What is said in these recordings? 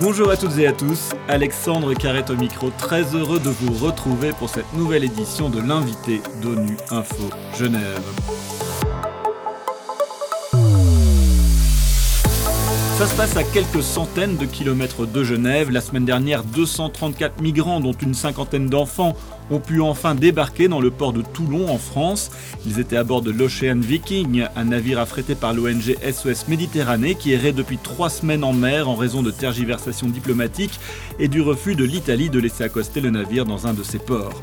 Bonjour à toutes et à tous, Alexandre Carrette au micro, très heureux de vous retrouver pour cette nouvelle édition de l'invité d'ONU Info Genève. Ça se passe à quelques centaines de kilomètres de Genève. La semaine dernière, 234 migrants, dont une cinquantaine d'enfants, ont pu enfin débarquer dans le port de Toulon en France. Ils étaient à bord de l'Ocean Viking, un navire affrété par l'ONG SOS Méditerranée qui errait depuis trois semaines en mer en raison de tergiversations diplomatiques et du refus de l'Italie de laisser accoster le navire dans un de ses ports.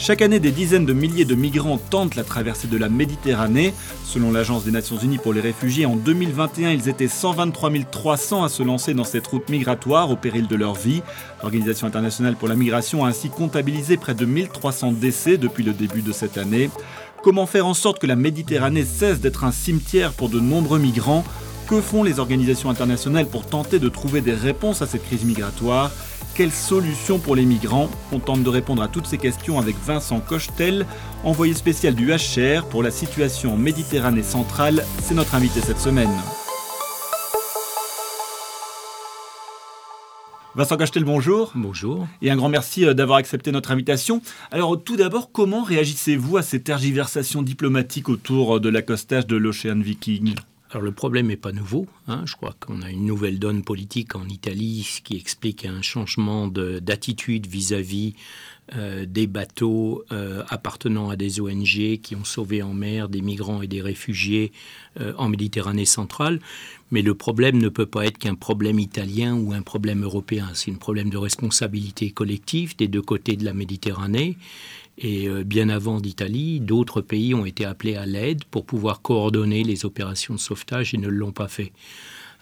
Chaque année, des dizaines de milliers de migrants tentent la traversée de la Méditerranée. Selon l'Agence des Nations Unies pour les réfugiés, en 2021, ils étaient 123 300 à se lancer dans cette route migratoire au péril de leur vie. L'Organisation internationale pour la migration a ainsi comptabilisé près de 1300 décès depuis le début de cette année. Comment faire en sorte que la Méditerranée cesse d'être un cimetière pour de nombreux migrants? Que font les organisations internationales pour tenter de trouver des réponses à cette crise migratoire? Quelle solution pour les migrants On tente de répondre à toutes ces questions avec Vincent Cochetel, envoyé spécial du HR pour la situation en Méditerranée centrale. C'est notre invité cette semaine. Vincent Cochetel, bonjour. Bonjour. Et un grand merci euh, d'avoir accepté notre invitation. Alors tout d'abord, comment réagissez-vous à ces tergiversations diplomatiques autour de l'accostage de l'Ocean Viking? Alors le problème n'est pas nouveau. Hein. Je crois qu'on a une nouvelle donne politique en Italie qui explique un changement d'attitude vis-à-vis euh, des bateaux euh, appartenant à des ONG qui ont sauvé en mer des migrants et des réfugiés euh, en Méditerranée centrale. Mais le problème ne peut pas être qu'un problème italien ou un problème européen. C'est un problème de responsabilité collective des deux côtés de la Méditerranée. Et euh, bien avant d'Italie, d'autres pays ont été appelés à l'aide pour pouvoir coordonner les opérations de sauvetage et ne l'ont pas fait.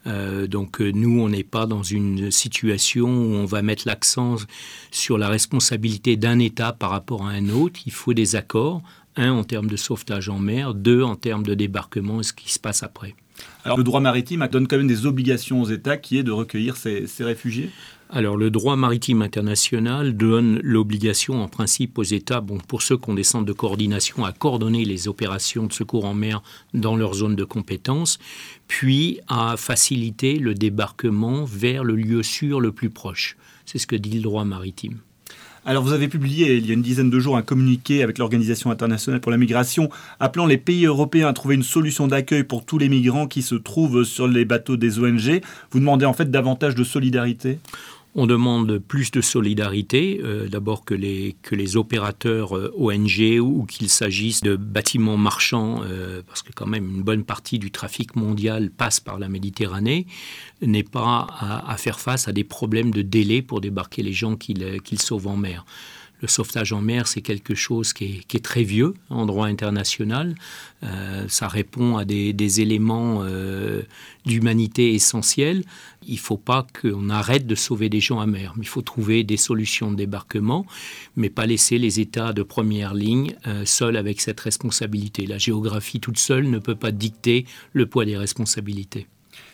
Euh, donc euh, nous, on n'est pas dans une situation où on va mettre l'accent sur la responsabilité d'un État par rapport à un autre. Il faut des accords, un en termes de sauvetage en mer, deux en termes de débarquement et ce qui se passe après. Alors le droit maritime donne quand même des obligations aux États qui est de recueillir ces, ces réfugiés alors le droit maritime international donne l'obligation en principe aux États, bon, pour ceux qui ont des centres de coordination, à coordonner les opérations de secours en mer dans leur zone de compétence, puis à faciliter le débarquement vers le lieu sûr le plus proche. C'est ce que dit le droit maritime. Alors vous avez publié il y a une dizaine de jours un communiqué avec l'Organisation internationale pour la migration appelant les pays européens à trouver une solution d'accueil pour tous les migrants qui se trouvent sur les bateaux des ONG. Vous demandez en fait davantage de solidarité? On demande plus de solidarité, euh, d'abord que les, opérateurs euh, ONG ou, qu'il s'agisse de bâtiments marchands, euh, parce que quand même une bonne partie du trafic mondial passe par la Méditerranée, n'est pas à, faire face à des problèmes de délai pour débarquer les gens qu'ils sauvent en mer. Le sauvetage en mer, c'est quelque chose qui est, très vieux en droit international. Euh, ça répond à des, éléments euh, d'humanité essentiels. Il ne faut pas qu'on arrête de sauver des gens à mer. Il faut trouver des solutions de débarquement, mais pas laisser les États de première ligne euh, seuls avec cette responsabilité. La géographie toute seule ne peut pas dicter le poids des responsabilités.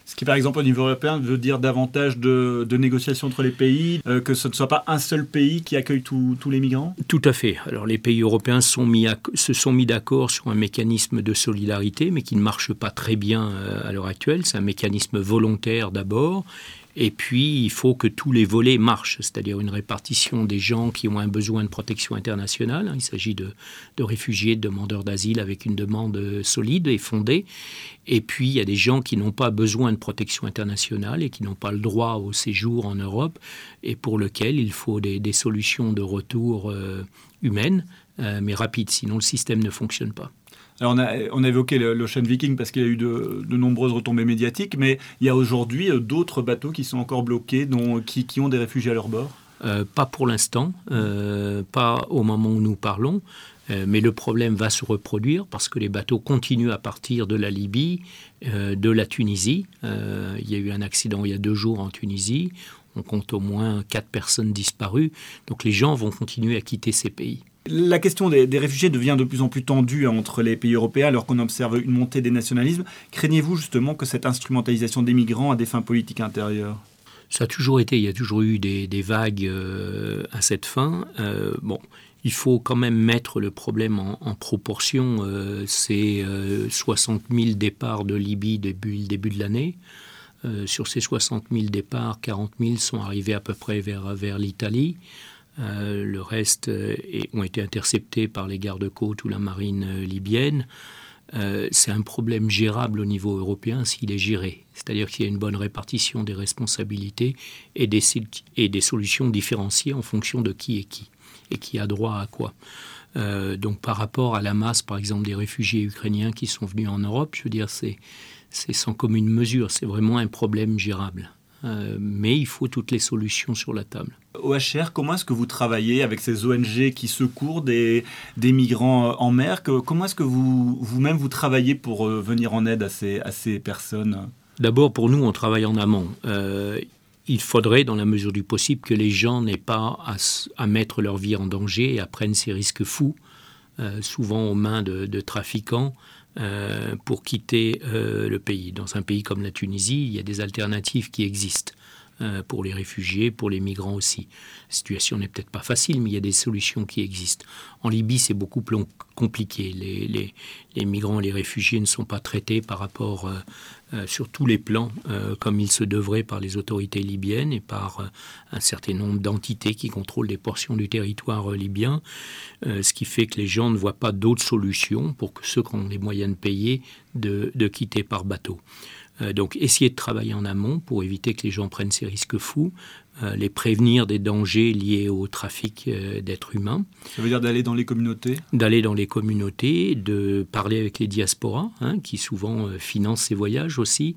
Ce qui, par exemple, au niveau européen, veut dire davantage de, négociations entre les pays, euh, que ce ne soit pas un seul pays qui accueille tous les migrants? Tout à fait. Alors, les pays européens se sont mis d'accord sur un mécanisme de solidarité, mais qui ne marche pas très bien euh, à l'heure actuelle. C'est un mécanisme volontaire d'abord et puis, il faut que tous les volets marchent, c'est-à-dire une répartition des gens qui ont un besoin de protection internationale. Il s'agit de, réfugiés, de demandeurs d'asile avec une demande solide et fondée. Et puis, il y a des gens qui n'ont pas besoin de protection internationale et qui n'ont pas le droit au séjour en Europe et pour lesquels il faut des, solutions de retour euh, humaines, euh, mais rapides, sinon le système ne fonctionne pas. On, a, on a évoqué l'Ocean Viking parce qu'il y a eu de, nombreuses retombées médiatiques, mais il y a aujourd'hui euh, d'autres bateaux qui sont encore bloqués, dont, qui, ont des réfugiés à leur bord euh, Pas pour l'instant, euh, pas au moment où nous parlons. mais le problème va se reproduire parce que les bateaux continuent à partir de la Libye, de la Tunisie. il y a eu un accident il y a deux jours en Tunisie. On compte au moins quatre personnes disparues. Donc les gens vont continuer à quitter ces pays. La question des, réfugiés devient de plus en plus tendue entre les pays européens alors qu'on observe une montée des nationalismes. Craignez-vous justement que cette instrumentalisation des migrants a des fins politiques intérieures? Ça a toujours été, il y a toujours eu des, vagues euh, à cette fin. Euh, bon, il faut quand même mettre le problème en, proportion. Euh, c'est 60 000 départs de Libye début de l'année. sur ces 60 000 départs, 40 000 sont arrivés à peu près vers l'Italie. Le reste ont été interceptés par les gardes-côtes ou la marine libyenne. c'est un problème gérable au niveau européen s'il est géré. C'est-à-dire qu'il y a une bonne répartition des responsabilités et des, et des solutions différenciées en fonction de qui est qui et qui a droit à quoi. Euh, donc par rapport à la masse, par exemple, des réfugiés ukrainiens qui sont venus en Europe, je veux dire, c'est sans commune mesure, c'est vraiment un problème gérable. Euh, mais il faut toutes les solutions sur la table. OHR, comment est-ce que vous travaillez avec ces ONG qui secourent des, des migrants en mer? Comment est-ce que vous, vous-même vous travaillez pour euh, venir en aide à ces, à ces personnes? D'abord, pour nous, on travaille en amont. Il faudrait, dans la mesure du possible, que les gens n'aient pas à, mettre leur vie en danger et à prendre ces risques fous, euh, souvent aux mains de, trafiquants, euh, pour quitter euh, le pays. Dans un pays comme la Tunisie, il y a des alternatives qui existent. Euh, pour les réfugiés, pour les migrants aussi. La situation n'est peut-être pas facile, mais il y a des solutions qui existent. En Libye, c'est beaucoup plus compliqué. Les, migrants et les réfugiés ne sont pas traités par rapport, euh, euh, sur tous les plans, comme il se devrait par les autorités libyennes et par un certain nombre d'entités qui contrôlent des portions du territoire libyen, ce qui fait que les gens ne voient pas d'autres solutions pour que ceux qui ont les moyens de payer de, de quitter par bateau. Euh, donc essayer de travailler en amont pour éviter que les gens prennent ces risques fous, euh, les prévenir des dangers liés au trafic euh, d'êtres humains. Ça veut dire d'aller dans les communautés? D'aller dans les communautés, de parler avec les diasporas, hein, qui souvent financent ces voyages aussi,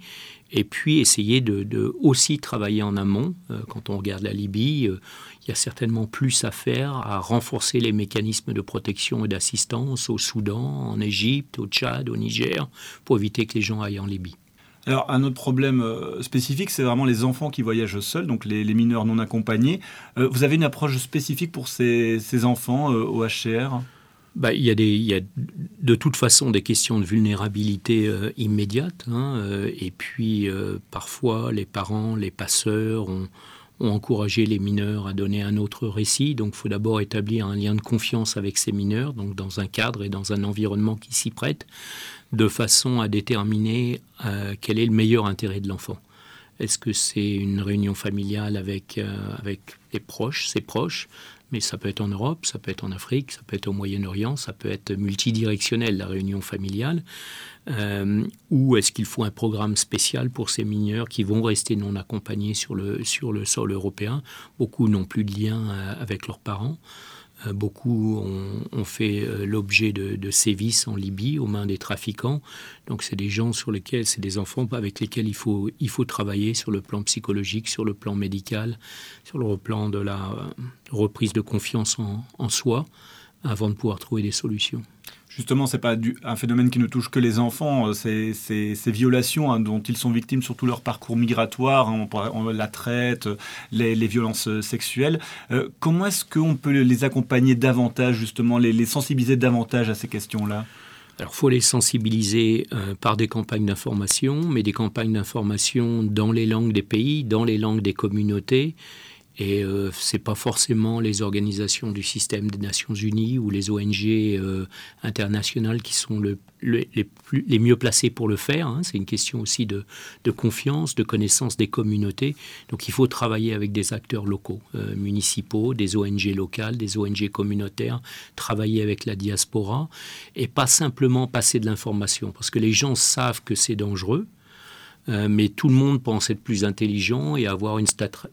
et puis essayer de, aussi travailler en amont. quand on regarde la Libye, il y a certainement plus à faire à renforcer les mécanismes de protection et d'assistance au Soudan, en Égypte, au Tchad, au Niger, pour éviter que les gens aillent en Libye. Alors, un autre problème euh, spécifique, c'est vraiment les enfants qui voyagent seuls, donc les, mineurs non accompagnés. Euh, vous avez une approche spécifique pour ces, enfants euh, au HCR bah, il, y a des, il y a de toute façon des questions de vulnérabilité immédiate. Hein, et puis, parfois, les parents, les passeurs ont, ont encouragé les mineurs à donner un autre récit. Donc il faut d'abord établir un lien de confiance avec ces mineurs, donc dans un cadre et dans un environnement qui s'y prête, de façon à déterminer euh, quel est le meilleur intérêt de l'enfant? Est-ce que c'est une réunion familiale avec, euh, avec les proches, ses proches? Mais ça peut être en Europe, ça peut être en Afrique, ça peut être au Moyen-Orient, ça peut être multidirectionnel, la réunion familiale. Euh, ou est-ce qu'il faut un programme spécial pour ces mineurs qui vont rester non accompagnés sur le, sur le sol européen? Beaucoup n'ont plus de lien avec leurs parents. Euh, beaucoup ont, fait euh, l'objet de, sévices en Libye aux mains des trafiquants. Donc c'est des gens sur lesquels, c'est des enfants avec lesquels il faut, il faut travailler sur le plan psychologique, sur le plan médical, sur le plan de la euh, reprise de confiance en soi, avant de pouvoir trouver des solutions. Justement, c'est pas un phénomène qui ne touche que les enfants. Euh, ces, ces, violations hein, dont ils sont victimes sur tout leur parcours migratoire, hein, on, la traite, les, violences euh, sexuelles. Euh, comment est-ce qu'on peut les accompagner davantage, justement, les, sensibiliser davantage à ces questions-là? Alors, faut les sensibiliser par des campagnes d'information, mais des campagnes d'information dans les langues des pays, dans les langues des communautés, et euh, ce n'est pas forcément les organisations du système des Nations Unies ou les ONG euh, internationales qui sont le, les, mieux placées pour le faire. Hein. C'est une question aussi de, de, confiance, de connaissance des communautés. Donc il faut travailler avec des acteurs locaux, euh, municipaux, des ONG locales, des ONG communautaires, travailler avec la diaspora et pas simplement passer de l'information. Parce que les gens savent que c'est dangereux, euh, mais tout le monde pense être plus intelligent et avoir une,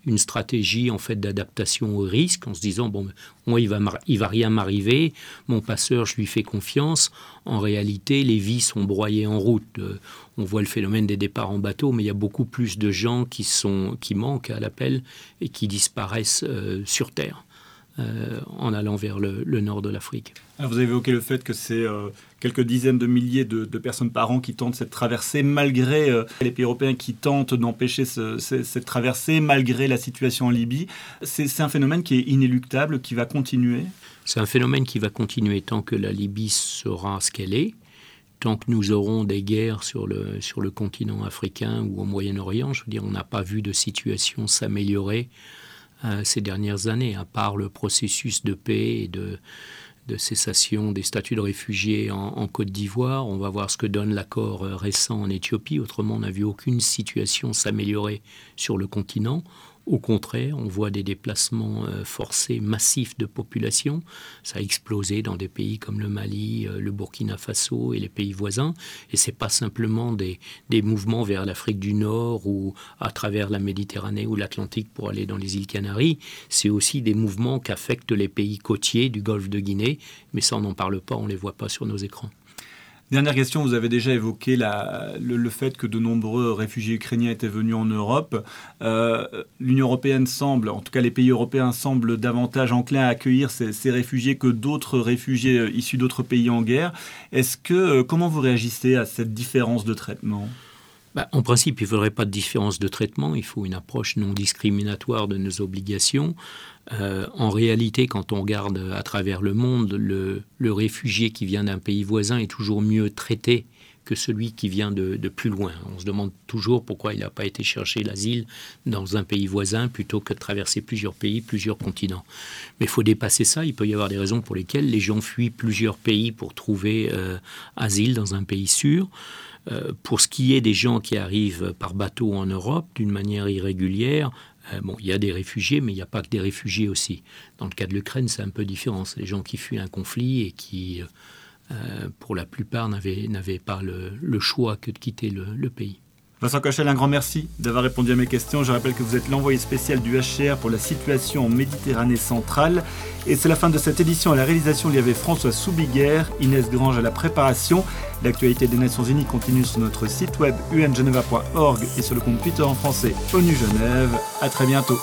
une stratégie en fait d'adaptation au risque en se disant bon moi il va il va rien m'arriver mon passeur je lui fais confiance. En réalité les vies sont broyées en route. Euh, on voit le phénomène des départs en bateau mais il y a beaucoup plus de gens qui sont qui manquent à l'appel et qui disparaissent euh, sur terre euh, en allant vers le, nord de l'Afrique. Vous avez évoqué le fait que c'est euh, quelques dizaines de milliers de, personnes par an qui tentent cette traversée, malgré euh, les pays européens qui tentent d'empêcher cette traversée, malgré la situation en Libye. C'est un phénomène qui est inéluctable, qui va continuer? C'est un phénomène qui va continuer tant que la Libye sera ce qu'elle est tant que nous aurons des guerres sur le, sur le continent africain ou au Moyen-Orient, je veux dire, on n'a pas vu de situation s'améliorer ces dernières années, à part le processus de paix et de, cessation des statuts de réfugiés en, Côte d'Ivoire. On va voir ce que donne l'accord récent en Éthiopie. Autrement, on n'a vu aucune situation s'améliorer sur le continent. Au contraire, on voit des déplacements euh, forcés massifs de population. Ça a explosé dans des pays comme le Mali, euh, le Burkina Faso et les pays voisins. Et ce n'est pas simplement des, des mouvements vers l'Afrique du Nord ou à travers la Méditerranée ou l'Atlantique pour aller dans les îles Canaries. C'est aussi des mouvements qui affectent les pays côtiers du golfe de Guinée. Mais ça, on n'en parle pas, on ne les voit pas sur nos écrans. Dernière question, vous avez déjà évoqué le, fait que de nombreux réfugiés ukrainiens étaient venus en Europe. Euh, L'Union européenne semble, en tout cas les pays européens semblent davantage enclins à accueillir ces, réfugiés que d'autres réfugiés euh, issus d'autres pays en guerre. Est-ce que euh, comment vous réagissez à cette différence de traitement? Bah, en principe, il ne faudrait pas de différence de traitement, il faut une approche non discriminatoire de nos obligations. Euh, en réalité, quand on regarde à travers le monde, le, réfugié qui vient d'un pays voisin est toujours mieux traité que celui qui vient de, plus loin. On se demande toujours pourquoi il n'a pas été chercher l'asile dans un pays voisin plutôt que de traverser plusieurs pays, plusieurs continents. Mais il faut dépasser ça. Il peut y avoir des raisons pour lesquelles les gens fuient plusieurs pays pour trouver euh, asile dans un pays sûr. Euh, pour ce qui est des gens qui arrivent par bateau en Europe d'une manière irrégulière, euh, bon, il y a des réfugiés, mais il n'y a pas que des réfugiés aussi. Dans le cas de l'Ukraine, c'est un peu différent. C'est des gens qui fuient un conflit et qui, euh, pour la plupart, n'avaient pas le, choix que de quitter le pays. Vincent Cochel, un grand merci d'avoir répondu à mes questions. Je rappelle que vous êtes l'envoyé spécial du HCR pour la situation en Méditerranée centrale. Et c'est la fin de cette édition. À la réalisation, il y avait François Soubiguerre, Inès Grange à la préparation. L'actualité des Nations Unies continue sur notre site web ungeneva.org et sur le compte Twitter en français ONU Genève. À très bientôt.